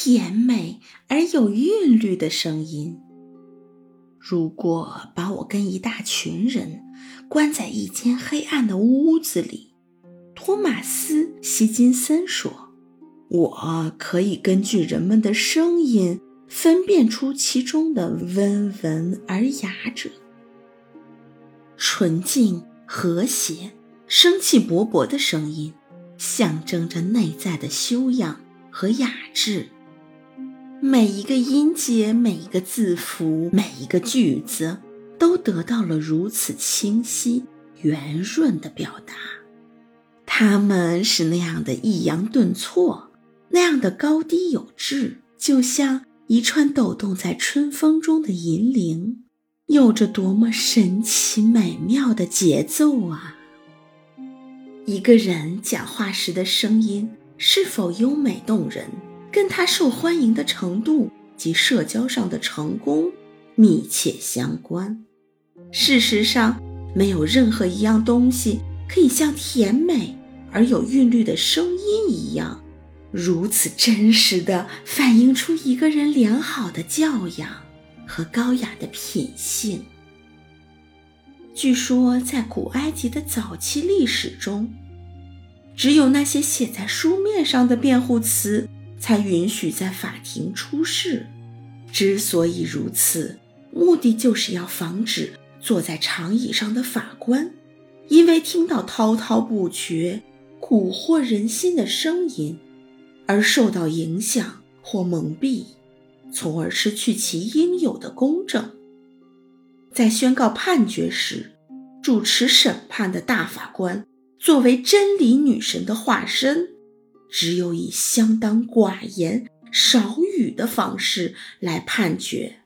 甜美而有韵律的声音。如果把我跟一大群人关在一间黑暗的屋子里，托马斯·希金森说：“我可以根据人们的声音分辨出其中的温文尔雅者。纯净、和谐、生气勃勃的声音，象征着内在的修养和雅致。每一个音节、每一个字符、每一个句子，都得到了如此清晰、圆润的表达。”他们是那样的抑扬顿挫，那样的高低有致，就像一串抖动在春风中的银铃，有着多么神奇美妙的节奏啊！一个人讲话时的声音是否优美动人，跟他受欢迎的程度及社交上的成功密切相关。事实上，没有任何一样东西可以像甜美。而有韵律的声音一样，如此真实地反映出一个人良好的教养和高雅的品性。据说，在古埃及的早期历史中，只有那些写在书面上的辩护词才允许在法庭出示。之所以如此，目的就是要防止坐在长椅上的法官，因为听到滔滔不绝。蛊惑人心的声音，而受到影响或蒙蔽，从而失去其应有的公正。在宣告判决时，主持审判的大法官作为真理女神的化身，只有以相当寡言少语的方式来判决。